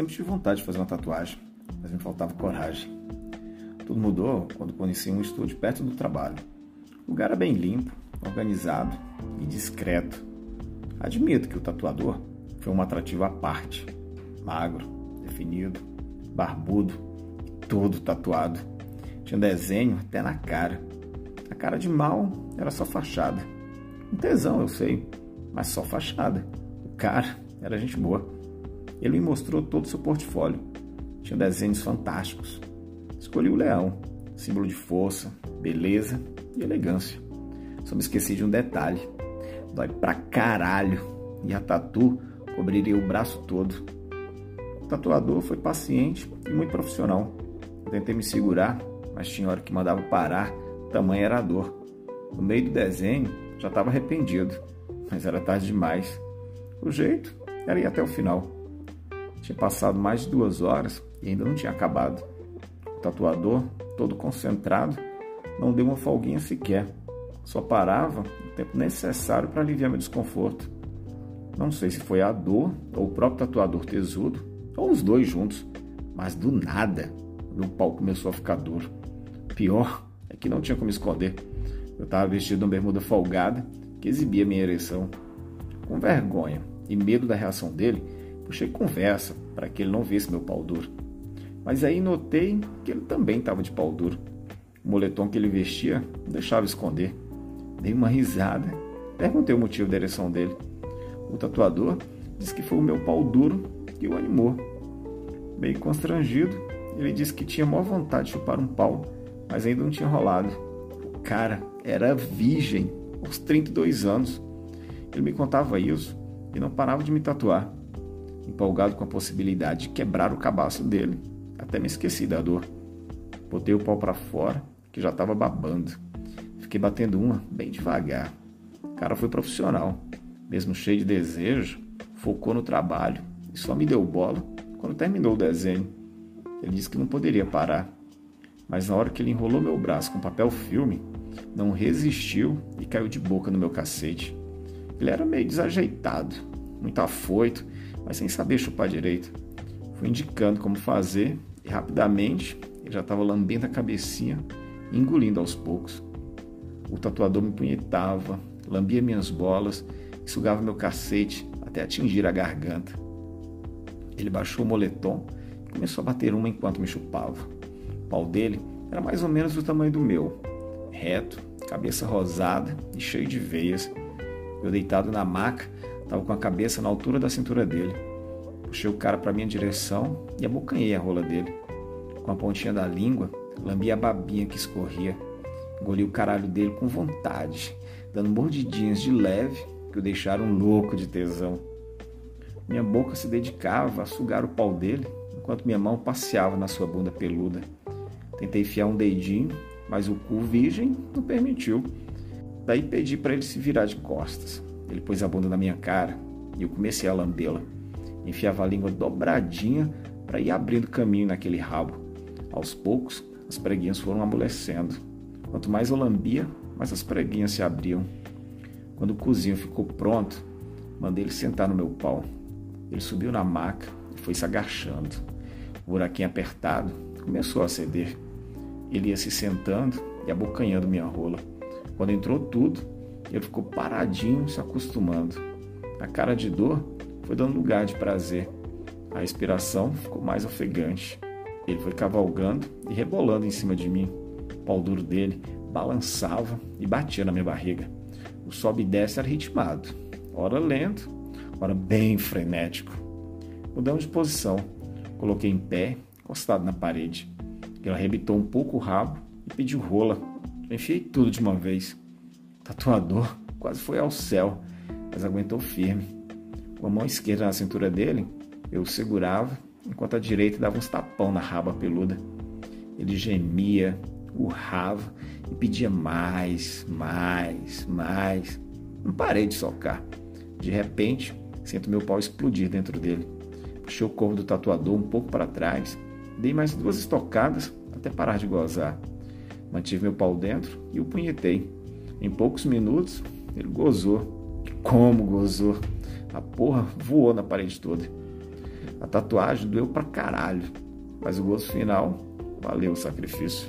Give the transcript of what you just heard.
Sempre tive vontade de fazer uma tatuagem, mas me faltava coragem. Tudo mudou quando conheci um estúdio perto do trabalho. O lugar era bem limpo, organizado e discreto. Admito que o tatuador foi um atrativo à parte. Magro, definido, barbudo e todo tatuado. Tinha desenho até na cara. A cara de mal era só fachada. Um tesão, eu sei, mas só fachada. O cara era gente boa. Ele me mostrou todo o seu portfólio. Tinha desenhos fantásticos. Escolhi o leão, símbolo de força, beleza e elegância. Só me esqueci de um detalhe. Dói pra caralho. E a tatu cobriria o braço todo. O tatuador foi paciente e muito profissional. Eu tentei me segurar, mas tinha hora que mandava parar, tamanha era a dor. No meio do desenho, já estava arrependido, mas era tarde demais. O jeito era ir até o final. Tinha passado mais de duas horas e ainda não tinha acabado. O tatuador, todo concentrado, não deu uma folguinha sequer. Só parava o tempo necessário para aliviar meu desconforto. Não sei se foi a dor ou o próprio tatuador tesudo, ou os dois juntos, mas do nada meu pau começou a ficar duro. Pior é que não tinha como esconder. Eu estava vestido de uma bermuda folgada que exibia minha ereção. Com vergonha e medo da reação dele, puxei conversa para que ele não visse meu pau duro. Mas aí notei que ele também estava de pau duro. O moletom que ele vestia não deixava esconder. Dei uma risada, perguntei o motivo da ereção dele. O tatuador disse que foi o meu pau duro que o animou. Meio constrangido, ele disse que tinha maior vontade de chupar um pau, mas ainda não tinha rolado. O cara era virgem aos 32 anos. Ele me contava isso e não parava de me tatuar, empolgado com a possibilidade de quebrar o cabaço dele. Até me esqueci da dor. Botei o pau para fora, que já estava babando. Fiquei batendo uma bem devagar. O cara foi profissional. Mesmo cheio de desejo, focou no trabalho e só me deu bola quando terminou o desenho. Ele disse que não poderia parar. Mas na hora que ele enrolou meu braço com papel filme, não resistiu e caiu de boca no meu cacete. Ele era meio desajeitado, muito afoito, mas sem saber chupar direito. Fui indicando como fazer e rapidamente ele já estava lambendo a cabecinha engolindo aos poucos. O tatuador me punhetava, lambia minhas bolas e sugava meu cacete até atingir a garganta. Ele baixou o moletom e começou a bater uma enquanto me chupava. O pau dele era mais ou menos do tamanho do meu, reto, cabeça rosada e cheio de veias. Eu deitado na maca, estava com a cabeça na altura da cintura dele. Puxei o cara para minha direção e abocanhei a rola dele. Com a pontinha da língua, lambi a babinha que escorria. Engoli o caralho dele com vontade, dando mordidinhas de leve que o deixaram louco de tesão. Minha boca se dedicava a sugar o pau dele, enquanto minha mão passeava na sua bunda peluda. Tentei enfiar um dedinho, mas o cu virgem não permitiu. Daí pedi para ele se virar de costas. Ele pôs a bunda na minha cara e eu comecei a lambê-la. Enfiava a língua dobradinha para ir abrindo caminho naquele rabo. Aos poucos, as preguinhas foram amolecendo. Quanto mais eu lambia, mais as preguinhas se abriam. Quando o cozinho ficou pronto, mandei ele sentar no meu pau. Ele subiu na maca e foi se agachando. O buraquinho apertado começou a ceder. Ele ia se sentando e abocanhando minha rola. Quando entrou tudo, ele ficou paradinho, se acostumando. A cara de dor foi dando lugar de prazer. A respiração ficou mais ofegante. Ele foi cavalgando e rebolando em cima de mim. O pau duro dele balançava e batia na minha barriga. O sobe e desce era ritmado, ora lento, ora bem frenético. Mudamos de posição. Coloquei em pé, encostado na parede. Ele arrebitou um pouco o rabo e pediu rola. Enfiei tudo de uma vez. Tatuador quase foi ao céu, mas aguentou firme. Com a mão esquerda na cintura dele, eu o segurava, enquanto a direita dava uns tapão na raba peluda. Ele gemia, urrava e pedia mais, mais, mais. Não parei de socar. De repente, sinto meu pau explodir dentro dele. Puxei o corpo do tatuador um pouco para trás, dei mais duas estocadas até parar de gozar. Mantive meu pau dentro e o punhetei. Em poucos minutos, ele gozou. Como gozou? A porra voou na parede toda. A tatuagem doeu pra caralho, mas o gozo final valeu o sacrifício.